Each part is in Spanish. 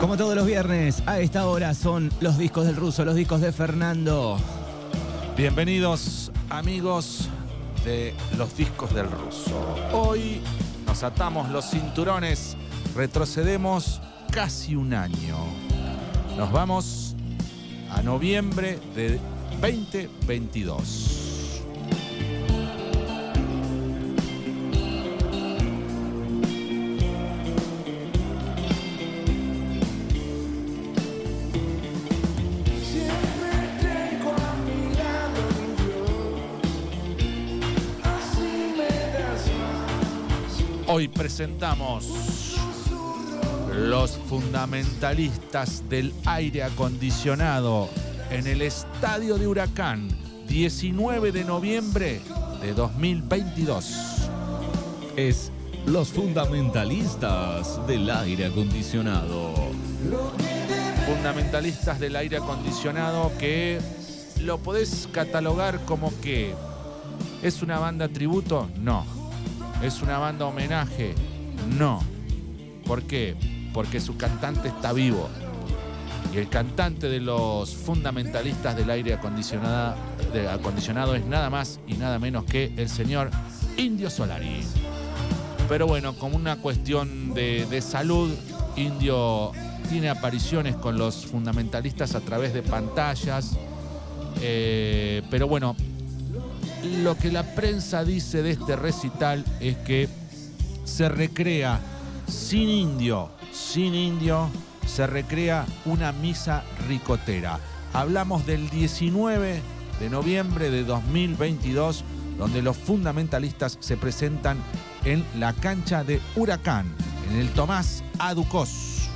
Como todos los viernes, a esta hora son los discos del ruso, los discos de Fernando. Bienvenidos amigos de los discos del ruso. Hoy nos atamos los cinturones, retrocedemos casi un año. Nos vamos a noviembre de 2022. Hoy presentamos los fundamentalistas del aire acondicionado en el Estadio de Huracán, 19 de noviembre de 2022. Es los fundamentalistas del aire acondicionado. Fundamentalistas del aire acondicionado que lo podés catalogar como que es una banda tributo, no. Es una banda homenaje, no. ¿Por qué? Porque su cantante está vivo. Y el cantante de los fundamentalistas del aire acondicionado, acondicionado es nada más y nada menos que el señor Indio Solari. Pero bueno, como una cuestión de, de salud, Indio tiene apariciones con los fundamentalistas a través de pantallas. Eh, pero bueno, lo que la prensa dice de este recital es que se recrea sin indio, sin indio, se recrea una misa ricotera. Hablamos del 19 de noviembre de 2022, donde los fundamentalistas se presentan en la cancha de Huracán, en el Tomás Aducós,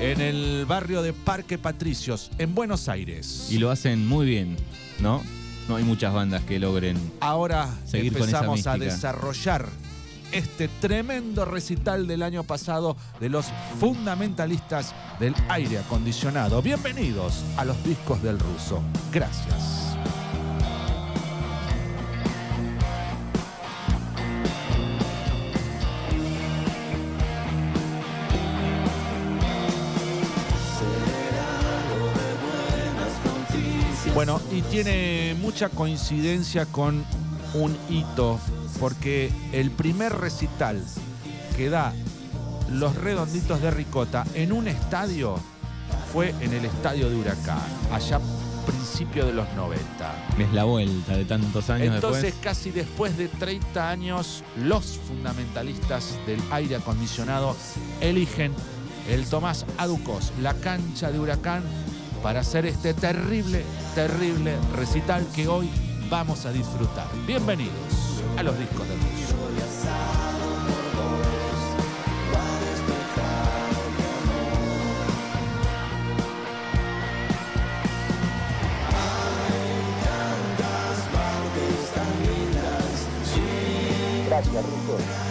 en el barrio de Parque Patricios, en Buenos Aires. Y lo hacen muy bien, ¿no? No hay muchas bandas que logren. Ahora Seguir con esa empezamos a desarrollar este tremendo recital del año pasado de los fundamentalistas del aire acondicionado. Bienvenidos a los discos del ruso. Gracias. Tiene mucha coincidencia con un hito, porque el primer recital que da los redonditos de Ricota en un estadio fue en el estadio de Huracán, allá principio de los 90. Es la vuelta de tantos años Entonces, después. casi después de 30 años, los fundamentalistas del aire acondicionado eligen el Tomás Aducos, la cancha de Huracán, para hacer este terrible, terrible recital que hoy vamos a disfrutar. Bienvenidos a los discos del ruso. Enfrentando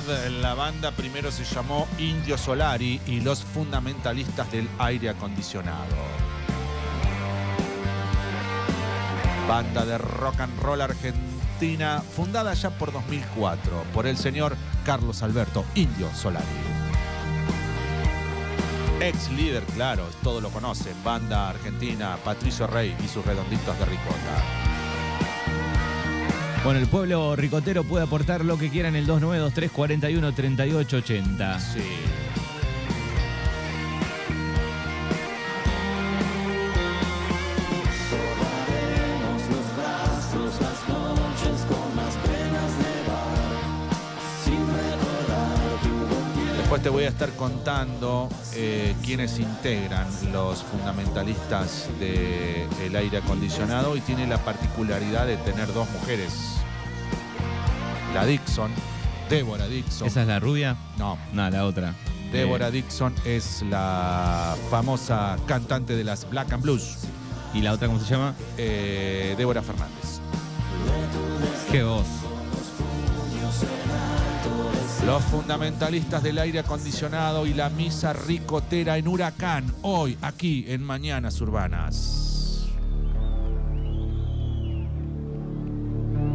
la banda primero se llamó Indio Solari y los fundamentalistas del aire acondicionado. Banda de rock and roll argentina, fundada ya por 2004 por el señor Carlos Alberto Indio Solari. Ex líder, claro, todos lo conocen, banda argentina, Patricio Rey y sus redonditos de ricota. Bueno, el pueblo ricotero puede aportar lo que quiera en el 292 41 3880. Sí. Voy a estar contando eh, quiénes integran los fundamentalistas del aire acondicionado y tiene la particularidad de tener dos mujeres. La Dixon, Débora Dixon. ¿Esa es la rubia? No, No, la otra. Débora Eh, Dixon es la famosa cantante de las Black and Blues, ¿Y la otra cómo se llama? eh, Débora Fernández. Qué voz. Los fundamentalistas del aire acondicionado y la misa ricotera en Huracán, hoy aquí en Mañanas Urbanas.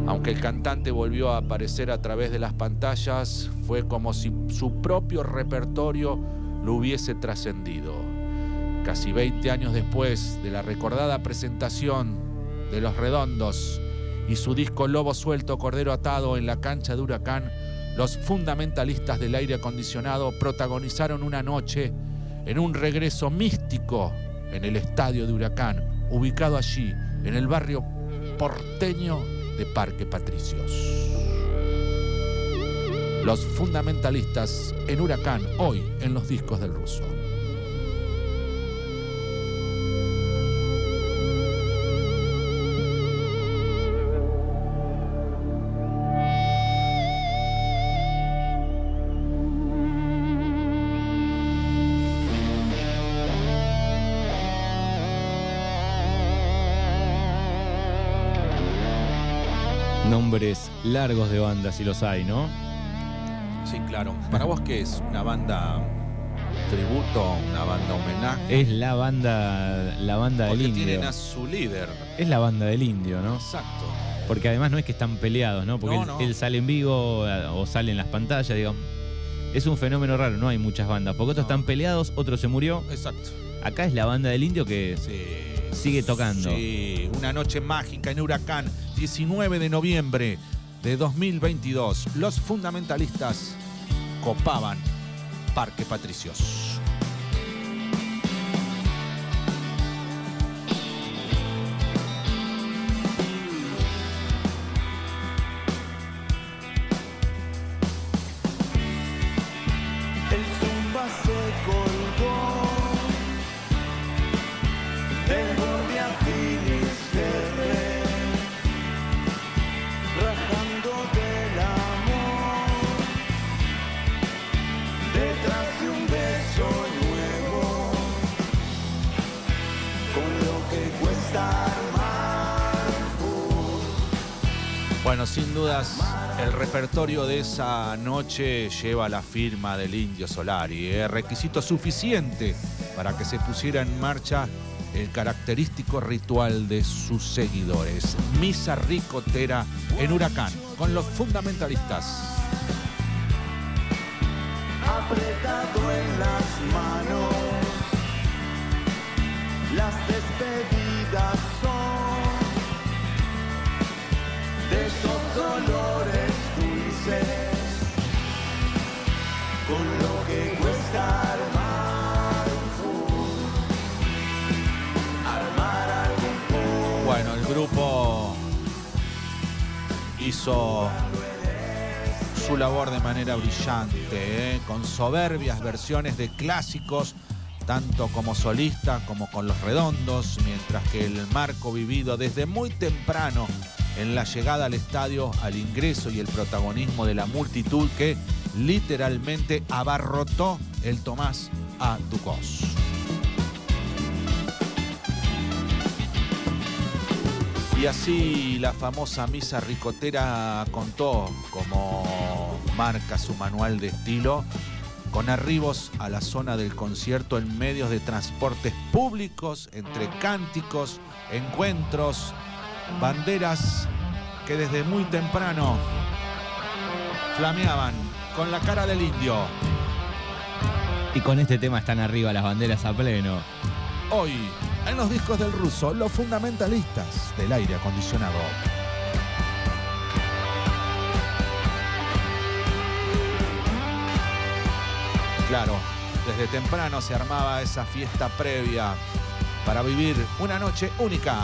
Aunque el cantante volvió a aparecer a través de las pantallas, fue como si su propio repertorio lo hubiese trascendido. Casi 20 años después de la recordada presentación de Los Redondos y su disco Lobo Suelto, Cordero Atado en la cancha de Huracán, los fundamentalistas del aire acondicionado protagonizaron una noche en un regreso místico en el estadio de Huracán, ubicado allí, en el barrio porteño de Parque Patricios. Los fundamentalistas en Huracán, hoy en los discos del ruso. Nombres largos de bandas, si los hay, ¿no? Sí, claro. ¿Para vos qué es? ¿Una banda tributo? ¿Una banda homenaje? Es la banda, la banda del indio. tienen a su líder. Es la banda del indio, ¿no? Exacto. Porque además no es que están peleados, ¿no? Porque No, él, no. él sale en vivo eh, o sale en las pantallas, digamos. Es un fenómeno raro, no hay muchas bandas. Porque otros No. están peleados, otro se murió. Exacto. Acá es la banda del indio que Sí. Sigue tocando. Sí, una noche mágica en Huracán, 19 de noviembre de 2022. Los fundamentalistas copaban Parque Patricios. Bueno, sin dudas, el repertorio de esa noche lleva la firma del Indio Solari. ¿eh? Requisito suficiente para que se pusiera en marcha el característico ritual de sus seguidores. Misa ricotera en Huracán, con los fundamentalistas. apretado en las manos. Las despedidas son esos dolores dulces, con lo que cuesta armar un armar algún. Bueno, el grupo hizo su labor de manera brillante, ¿eh? con soberbias versiones de clásicos, tanto como solista como con los redondos, mientras que el marco vivido desde muy temprano en la llegada al estadio, al ingreso y el protagonismo de la multitud que literalmente abarrotó el Tomás a Ducos. Y así la famosa misa ricotera contó como marca su manual de estilo, con arribos a la zona del concierto en medios de transportes públicos, entre cánticos, encuentros, banderas que desde muy temprano flameaban con la cara del indio. Y con este tema están arriba las banderas a pleno. Hoy, en los discos del ruso, los fundamentalistas del aire acondicionado. Claro, desde temprano se armaba esa fiesta previa para vivir una noche única.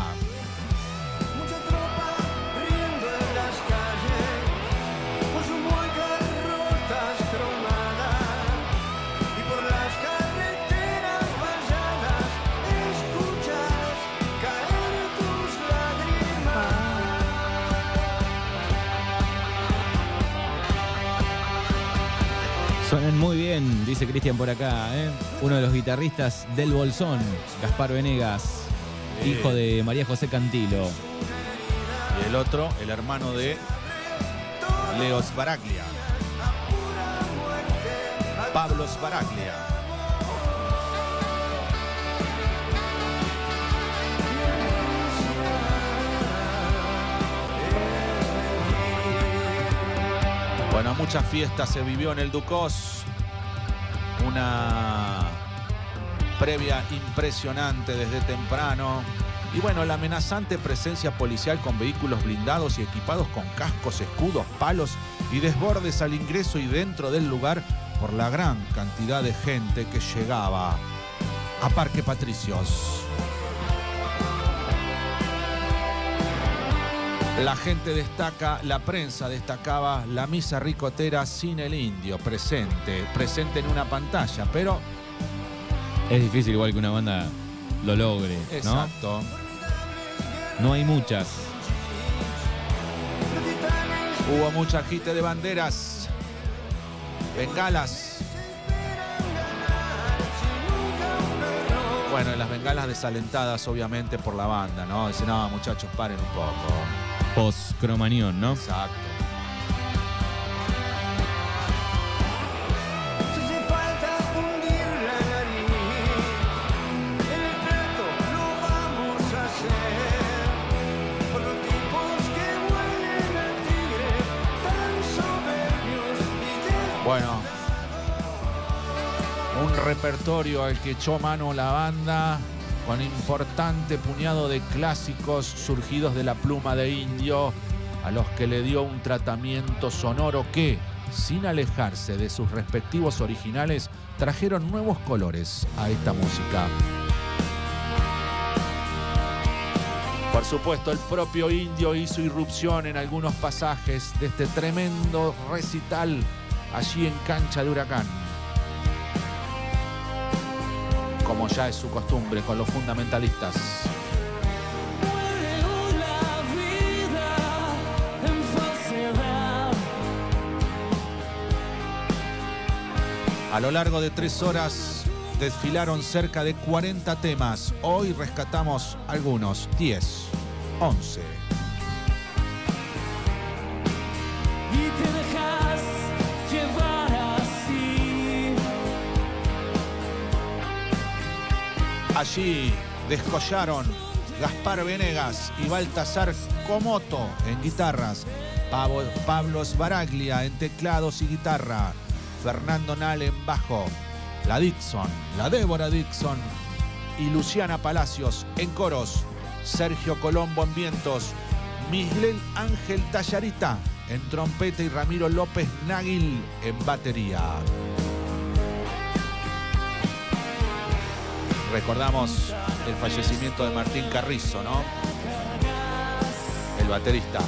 Bien, dice Cristian por acá, ¿eh? uno de los guitarristas del Bolsón, Gaspar Venegas, hijo de María José Cantilo. Y el otro, el hermano de Leo Sbaraglia. Pablo Sbaraglia. Bueno, muchas fiestas se vivió en el Ducos. Una previa impresionante desde temprano. Y bueno, la amenazante presencia policial con vehículos blindados y equipados con cascos, escudos, palos y desbordes al ingreso y dentro del lugar por la gran cantidad de gente que llegaba a Parque Patricios. La gente destaca, la prensa destacaba la misa ricotera sin el indio presente, presente en una pantalla, pero Es difícil igual que una banda lo logre, ¿no? exacto. No hay muchas. Hubo mucha agite de banderas, bengalas. Bueno, y las bengalas desalentadas obviamente por la banda, ¿no? Dicen, no, muchachos, paren un poco. Post Cromañón, ¿no? Exacto. Si hace falta hundir la nariz, en el plato lo vamos a hacer. Por los tipos que huelen al tigre, tan soberbios y des- Bueno, un repertorio al que echó mano la banda con importante puñado de clásicos surgidos de la pluma de indio, a los que le dio un tratamiento sonoro que, sin alejarse de sus respectivos originales, trajeron nuevos colores a esta música. Por supuesto, el propio indio hizo irrupción en algunos pasajes de este tremendo recital allí en cancha de huracán. Ya es su costumbre con los fundamentalistas. A lo largo de tres horas desfilaron cerca de 40 temas. Hoy rescatamos algunos, 10, 11. Allí descollaron Gaspar Venegas y Baltasar Comoto en guitarras, Pablo Sbaraglia en teclados y guitarra, Fernando Nal en bajo, la Dixon, la Débora Dixon y Luciana Palacios en coros, Sergio Colombo en vientos, Miguel Ángel Tallarita en trompeta y Ramiro López Náguil en batería. Recordamos el fallecimiento de Martín Carrizo, ¿no? El baterista.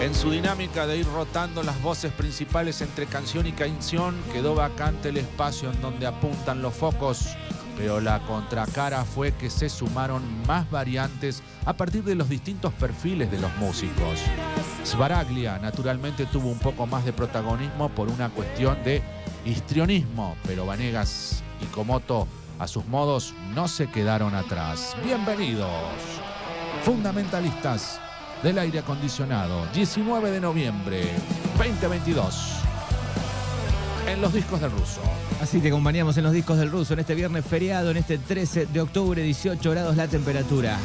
En su dinámica de ir rotando las voces principales entre canción y canción, quedó vacante el espacio en donde apuntan los focos, pero la contracara fue que se sumaron más variantes a partir de los distintos perfiles de los músicos. Sbaraglia naturalmente tuvo un poco más de protagonismo por una cuestión de histrionismo, pero Vanegas y Komoto a sus modos no se quedaron atrás. Bienvenidos, fundamentalistas del aire acondicionado, 19 de noviembre 2022, en los discos del ruso. Así te acompañamos en los discos del ruso en este viernes feriado, en este 13 de octubre, 18 grados la temperatura.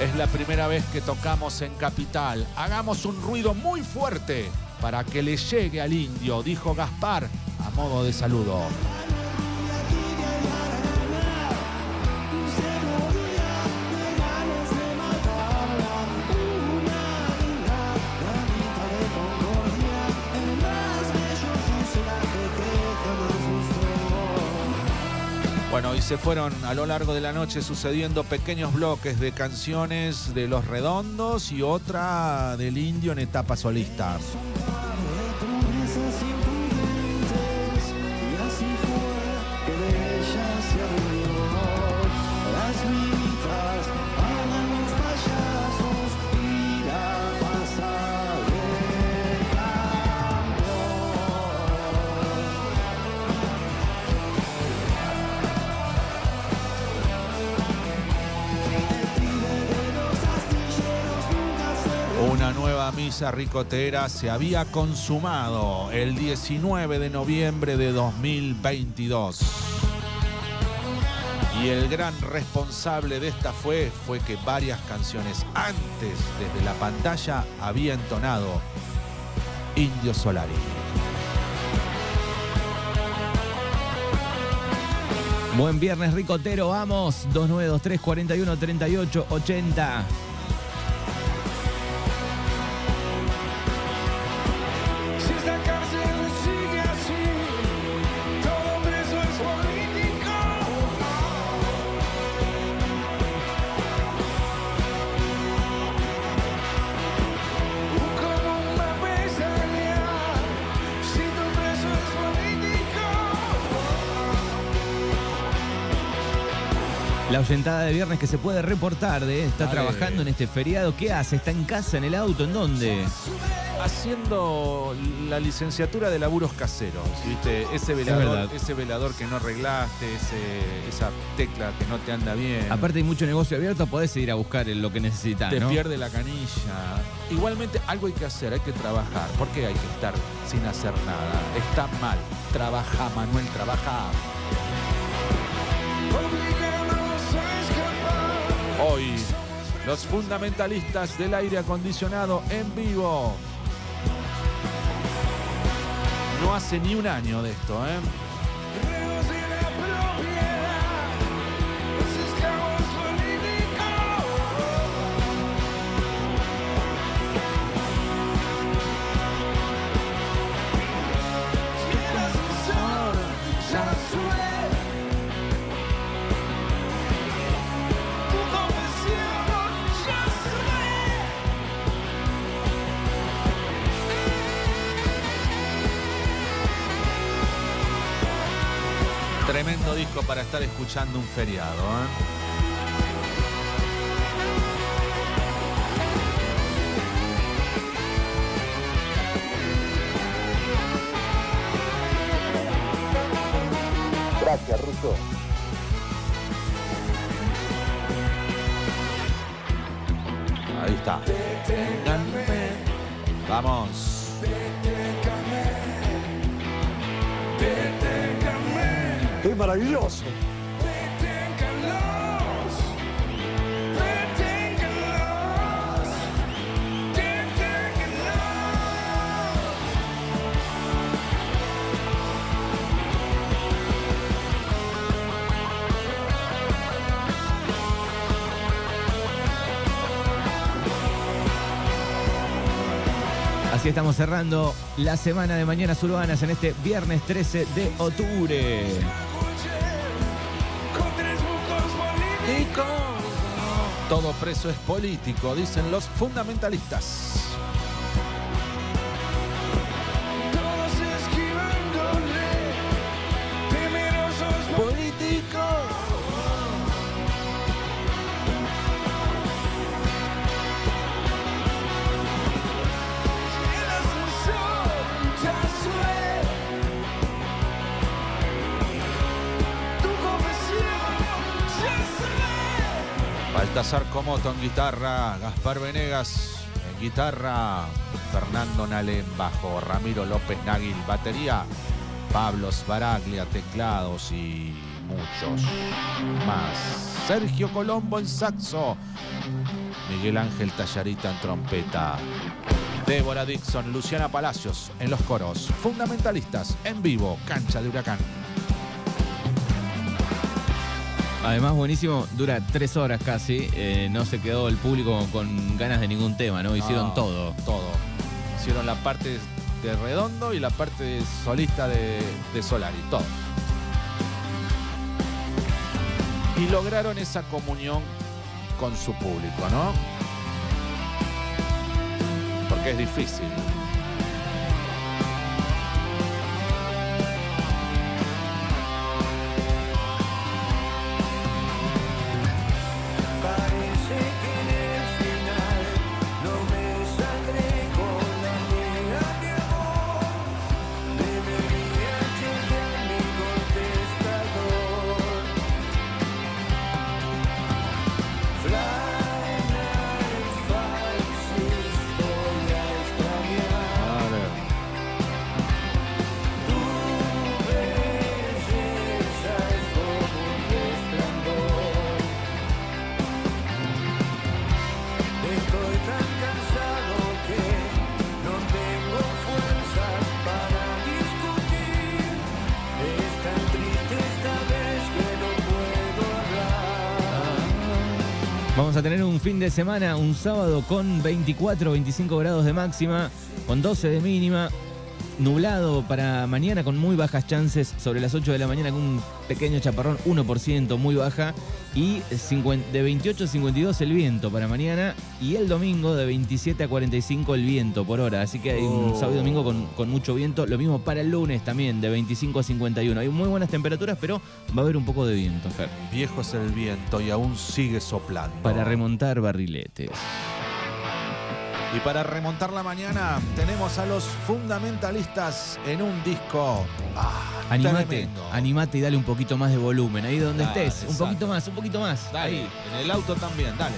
Es la primera vez que tocamos en Capital. Hagamos un ruido muy fuerte para que le llegue al indio, dijo Gaspar a modo de saludo. Bueno, y se fueron a lo largo de la noche sucediendo pequeños bloques de canciones de Los Redondos y otra del Indio en etapa solista. Nueva misa ricotera se había consumado el 19 de noviembre de 2022. Y el gran responsable de esta fue, fue que varias canciones antes desde la pantalla había entonado Indio Solari. Buen viernes ricotero, vamos. 2923 41 38 80. Oyentada de viernes que se puede reportar de está Dale. trabajando en este feriado. ¿Qué hace? ¿Está en casa, en el auto? ¿En dónde? Haciendo la licenciatura de laburos caseros, ¿viste? Ese velador, ese velador que no arreglaste, ese- esa tecla que no te anda bien. Aparte hay mucho negocio abierto, podés ir a buscar lo que necesitas, te ¿no? pierde la canilla. Igualmente, algo hay que hacer, hay que trabajar. ¿Por qué hay que estar sin hacer nada? Está mal. Trabaja, Manuel, trabaja. Los fundamentalistas del aire acondicionado en vivo. No hace ni un año de esto, ¿eh? Disco para estar escuchando un feriado, ¿eh? Gracias, Russo. Ahí está. Vamos. Maravilloso! Así estamos cerrando la semana de Mañanas Urbanas en este viernes 13 de octubre. Todo preso es político, dicen los fundamentalistas. Baltasar Comoto en guitarra, Gaspar Venegas en guitarra, Fernando Nale bajo, Ramiro López Naguil batería, Pablo Sbaraglia teclados y muchos más. Sergio Colombo en saxo, Miguel Ángel Tallarita en trompeta, Débora Dixon, Luciana Palacios en los coros, fundamentalistas en vivo, cancha de huracán. Además, buenísimo, dura tres horas casi. eh, no se quedó el público con ganas de ningún tema, ¿no? Hicieron No, todo. Todo. Hicieron la parte de Redondo y la parte solista de, de Solari. Todo. y lograron esa comunión con su público, ¿no? Porque es difícil. A tener un fin de semana, un sábado con 24, 25 grados de máxima, con 12 de mínima, nublado para mañana con muy bajas chances, sobre las 8 de la mañana con un pequeño chaparrón, 1%, muy baja, y 50 de 28 a 52 el viento para mañana, y el domingo de 27 a 45 el viento por hora, así que hay un Oh. sábado y domingo con, con mucho viento, lo mismo para el lunes también, de 25 a 51. Hay muy buenas temperaturas, pero va a haber un poco de viento, Fer, Viejo es el viento y aún sigue soplando. para remontar barriletes. Y para remontar la mañana tenemos a los fundamentalistas en un disco. Ah, Animate, tremendo. animate y dale un poquito más de volumen. Ahí donde Dale, estés. Un poquito más, un poquito más. Dale, Ahí. en el auto también, dale.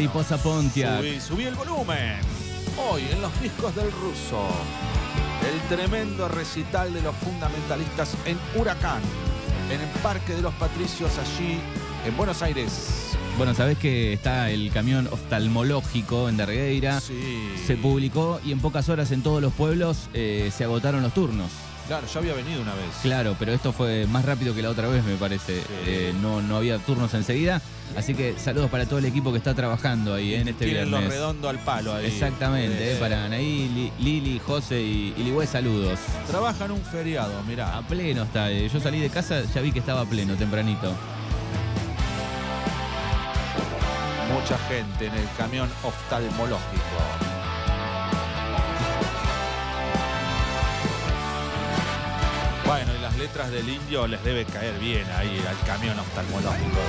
Mariposa Pontiac. Subí, subí el volumen. Hoy en los discos del ruso. El tremendo recital de los fundamentalistas en Huracán. En el Parque de los Patricios allí en Buenos Aires. Bueno, sabés que está el camión oftalmológico en Dargueira. Sí. Se publicó y en pocas horas en todos los pueblos eh, se agotaron los turnos. Claro, ya había venido una vez. Claro, pero esto fue más rápido que la otra vez, me parece. Eh, no, no había turnos enseguida. Así que saludos para todo el equipo que está trabajando ahí eh, en este Tienen viernes. lo redondo al palo ahí. Exactamente, Eh, para Anaí, Li- Lili, José y, y Ligüe, saludos. Trabajan un feriado, mirá. A pleno está. eh. Yo salí de casa, ya vi que estaba a pleno, tempranito. Mucha gente en el camión oftalmológico. Letras del indio les debe caer bien ahí al camión oftalmológico.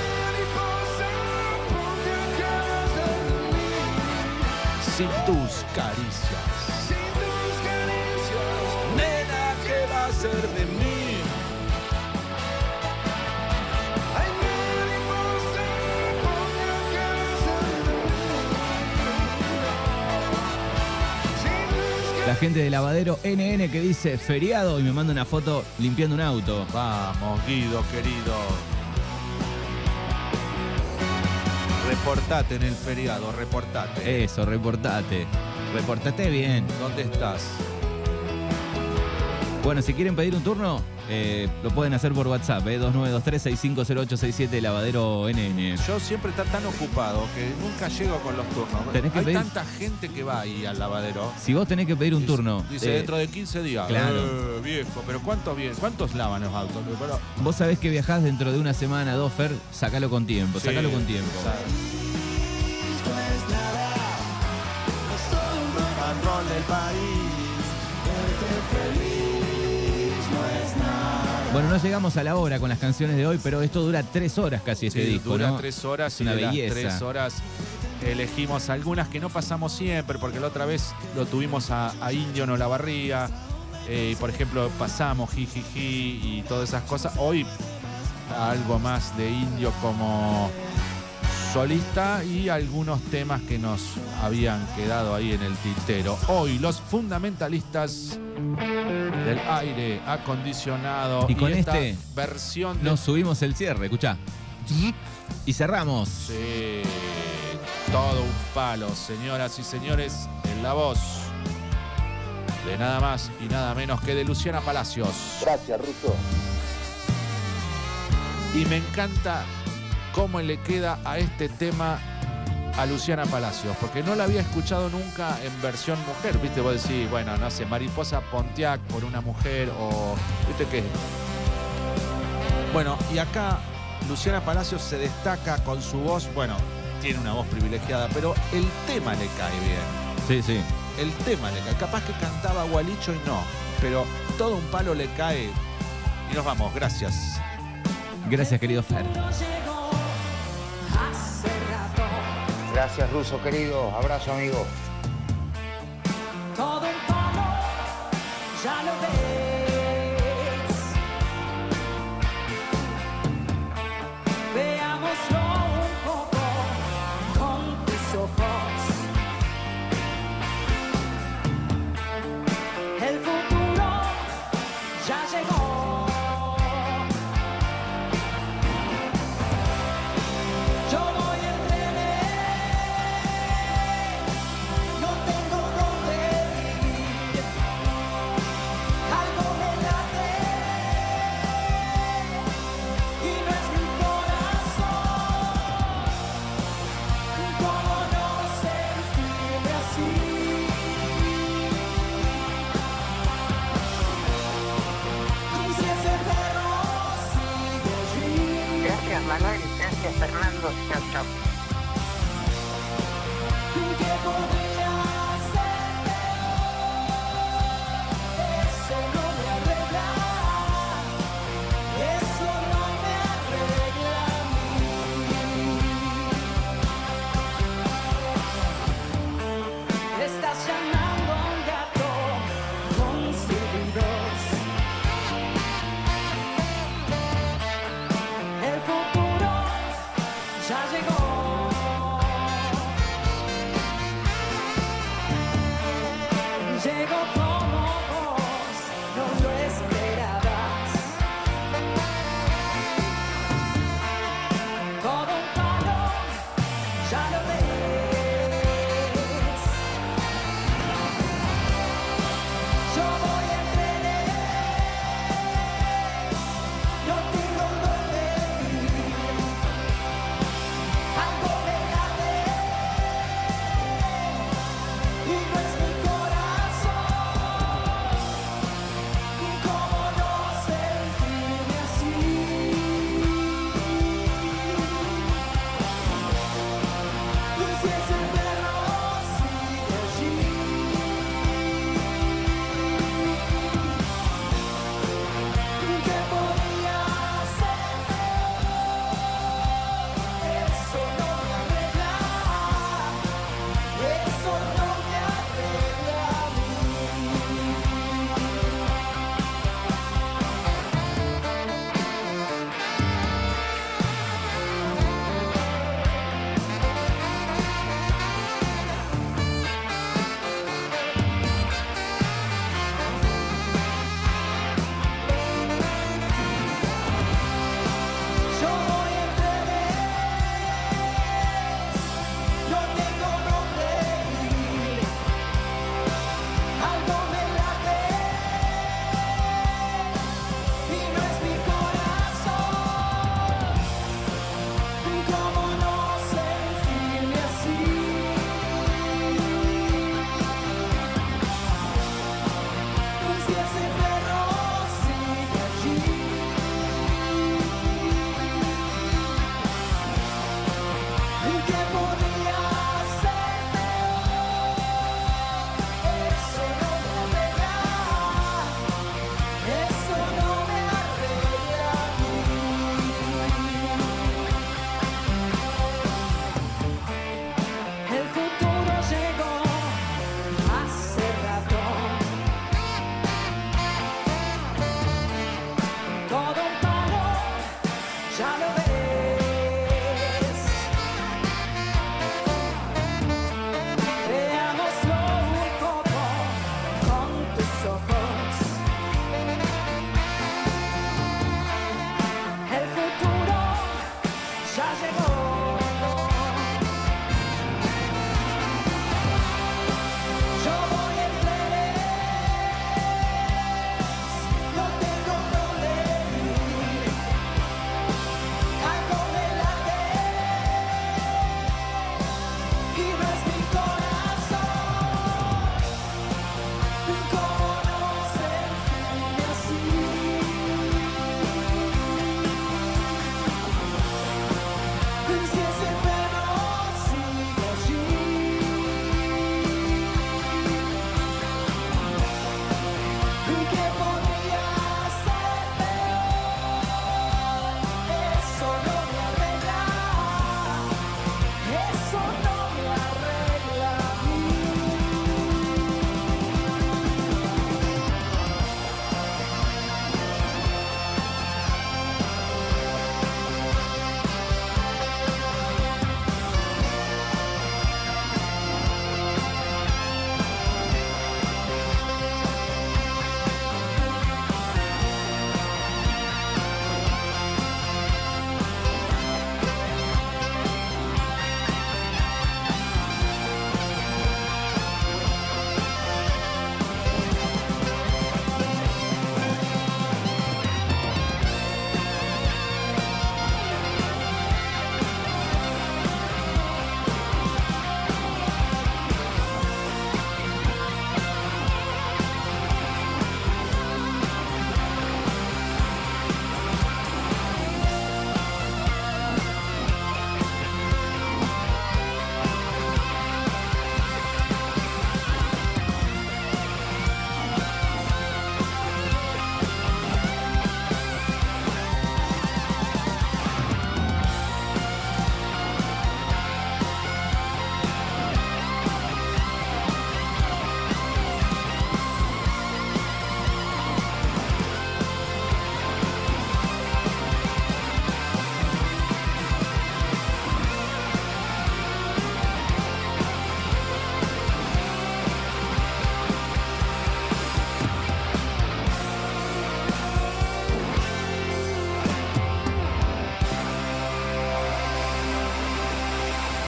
Sin tus caricias, Nena, ¿qué va a ser de mí? La gente de lavadero NN que dice feriado y me manda una foto limpiando un auto. Vamos, Guido, querido. Reportate en el feriado, reportate. Eso, reportate. Reportate bien. ¿Dónde estás? Bueno, si quieren pedir un turno, eh, lo pueden hacer por WhatsApp, eh, 2923-650867 Lavadero NN. Yo siempre está tan ocupado que nunca llego con los turnos. Tenés que Hay pedir- tanta gente que va ahí al lavadero. Si vos tenés que pedir un Dice- turno, Dice eh, dentro de 15 días. claro. Eh, viejo, pero ¿cuántos, ¿cuántos lavan los autos? Pero- vos sabés que viajás dentro de una semana, dos, Fer, sacalo con tiempo, Sí, sacalo con tiempo. Patrón del país. Bueno, no llegamos a la hora con las canciones de hoy, pero esto dura tres horas casi este sí, disco, dura ¿no? tres horas Es y una de las belleza. tres horas elegimos algunas que no pasamos siempre, porque la otra vez lo tuvimos a, a Indio No La Barría. eh, y por ejemplo, pasamos Jijiji y todas esas cosas. Hoy algo más de Indio como solista y algunos temas que nos habían quedado ahí en el tintero. Hoy los fundamentalistas del aire acondicionado Y con esta este versión de Nos subimos el cierre, escuchá. Y cerramos. Sí, todo un palo, señoras y señores, en la voz de nada más y nada menos que de Luciana Palacios. Gracias, Russo. Y me encanta cómo le queda a este tema a Luciana Palacios, porque no la había escuchado nunca en versión mujer, viste, vos decís, bueno, no sé, Mariposa Pontiac por una mujer o, viste qué. Bueno, y acá Luciana Palacios se destaca con su voz, bueno, tiene una voz privilegiada, pero el tema le cae bien. Sí, sí. El tema le cae. Capaz que cantaba Gualicho y no, pero todo un palo le cae. Y nos vamos, gracias. Gracias, querido Fer. Gracias, Ruso querido. Abrazo, amigo.